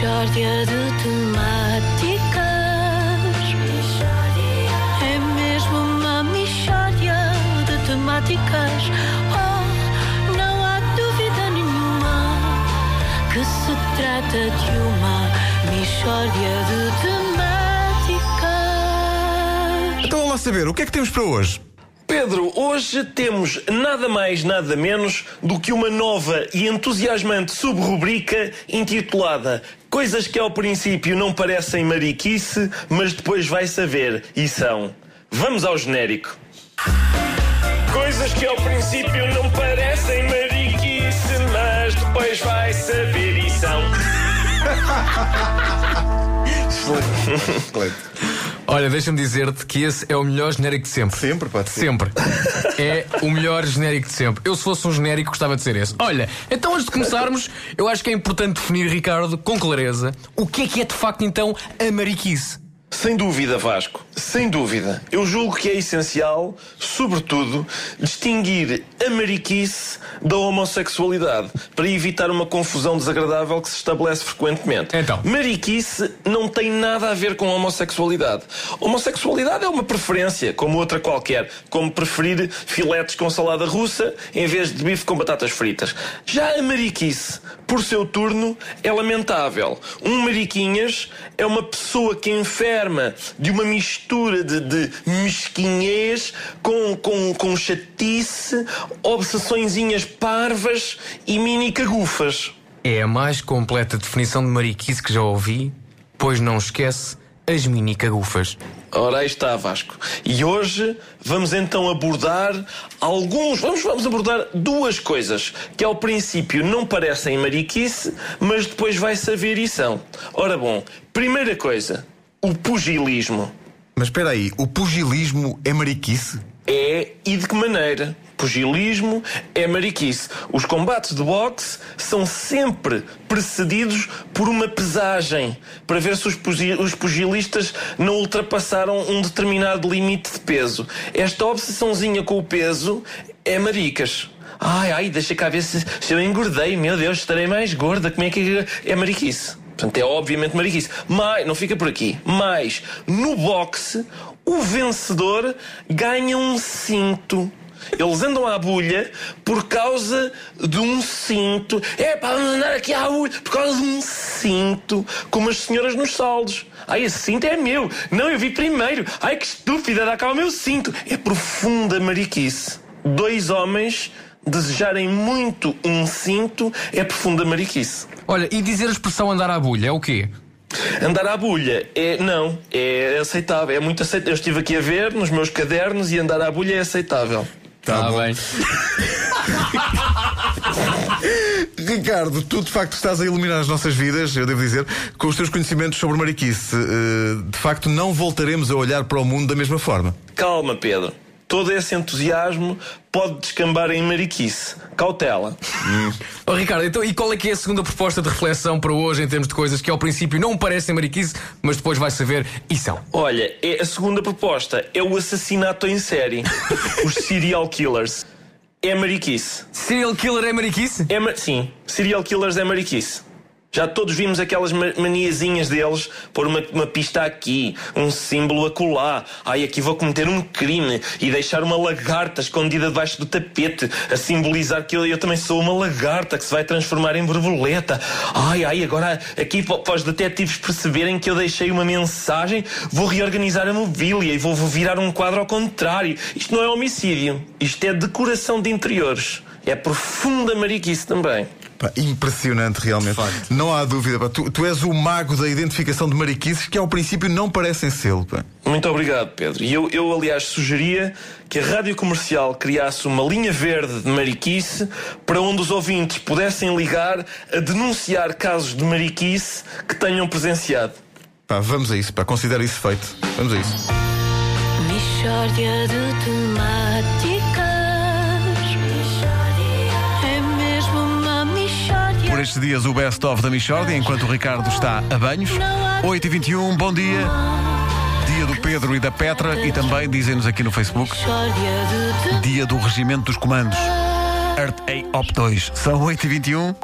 Mishória de temáticas. É mesmo uma mishória de temáticas. Oh, não há dúvida nenhuma que se trata de uma mishória de temáticas. Então lá saber, o que é que temos para hoje? Pedro, hoje temos nada mais, nada menos do que uma nova e entusiasmante subrubrica intitulada Coisas que ao princípio não parecem mariquice, mas depois vai saber e são. Vamos ao genérico. Coisas que ao princípio não parecem mariquice, mas depois vai saber e são. Olha, deixa-me dizer-te que esse é o melhor genérico de sempre. Sempre, pode ser. Sempre. É o melhor genérico de sempre. Eu, se fosse um genérico, gostava de ser esse. Olha, então antes de começarmos, eu acho que é importante definir, Ricardo, com clareza, o que é que é de facto então a mariquice. Sem dúvida, Vasco. Sem dúvida. Eu julgo que é essencial, sobretudo, distinguir a mariquice da homossexualidade para evitar uma confusão desagradável que se estabelece frequentemente. Então? Mariquice não tem nada a ver com homossexualidade. Homossexualidade é uma preferência, como outra qualquer, como preferir filetes com salada russa em vez de bife com batatas fritas. Já a mariquice, por seu turno, é lamentável. Um mariquinhas é uma pessoa que enferma de uma mistura de, de mesquinhez com, com, com chatice, obsessõezinhas parvas e mini cagufas. É a mais completa definição de mariquice que já ouvi, pois não esquece as mini cagufas. Ora, aí está, Vasco. E hoje vamos então abordar alguns. Vamos, vamos abordar duas coisas que ao princípio não parecem mariquice, mas depois vai saber e são. Ora bom, primeira coisa, o pugilismo. Mas espera aí, o pugilismo é mariquice? É e de que maneira? Pugilismo é mariquice. Os combates de boxe são sempre precedidos por uma pesagem para ver se os, pugi- os pugilistas não ultrapassaram um determinado limite de peso. Esta obsessãozinha com o peso é maricas. Ai, ai, deixa cá ver se, se eu engordei. Meu Deus, estarei mais gorda. Como é que é mariquice? Portanto, é obviamente mariquice. Mas, não fica por aqui. Mas, no boxe, o vencedor ganha um cinto. Eles andam à bulha por causa de um cinto. É vamos andar aqui à bulha por causa de um cinto. Como as senhoras nos saldos. Ai, esse cinto é meu. Não, eu vi primeiro. Ai, que estúpida, dá cá o meu cinto. É profunda mariquice. Dois homens desejarem muito um cinto é profunda mariquice. Olha, e dizer a expressão andar à bulha é o quê? Andar à bulha é não, é aceitável, é muito aceitável. Eu estive aqui a ver nos meus cadernos e andar à bulha é aceitável. Tá bom. bem. Ricardo, tu de facto estás a iluminar as nossas vidas, eu devo dizer, com os teus conhecimentos sobre mariquice. Eh, De facto, não voltaremos a olhar para o mundo da mesma forma. Calma, Pedro. Todo esse entusiasmo pode descambar em mariquice. Cautela. Oh, Ricardo, então e qual é que é a segunda proposta de reflexão para hoje em termos de coisas que ao princípio não parecem mariquice, mas depois vai saber e são? Olha, é a segunda proposta é o assassinato em série. Os serial killers. É mariquice. Serial killer é mariquice? É ma- Sim, serial killers é mariquice. Já todos vimos aquelas ma- maniazinhas deles, pôr uma, uma pista aqui, um símbolo acolá. Ai, aqui vou cometer um crime e deixar uma lagarta escondida debaixo do tapete, a simbolizar que eu, eu também sou uma lagarta que se vai transformar em borboleta. Ai, ai, agora aqui pa- para os detetives perceberem que eu deixei uma mensagem, vou reorganizar a mobília e vou, vou virar um quadro ao contrário. Isto não é homicídio, isto é decoração de interiores. É profunda mariquice também. Pá, impressionante, realmente. Não há dúvida. pá. Tu, tu és o mago da identificação de mariquices que ao princípio não parecem ser. Muito obrigado, Pedro. E eu, eu, aliás, sugeria que a rádio comercial criasse uma linha verde de mariquice para onde os ouvintes pudessem ligar a denunciar casos de mariquice que tenham presenciado. Pá, vamos a isso, pá. considera isso feito. Vamos a isso. Mishória de temáticas. Estes dias, o best-of da Michordia, enquanto o Ricardo está a banhos. 8h21, bom dia. Dia do Pedro e da Petra. E também, dizem-nos aqui no Facebook, dia do Regimento dos Comandos. Earth A Op 2. São 8h21.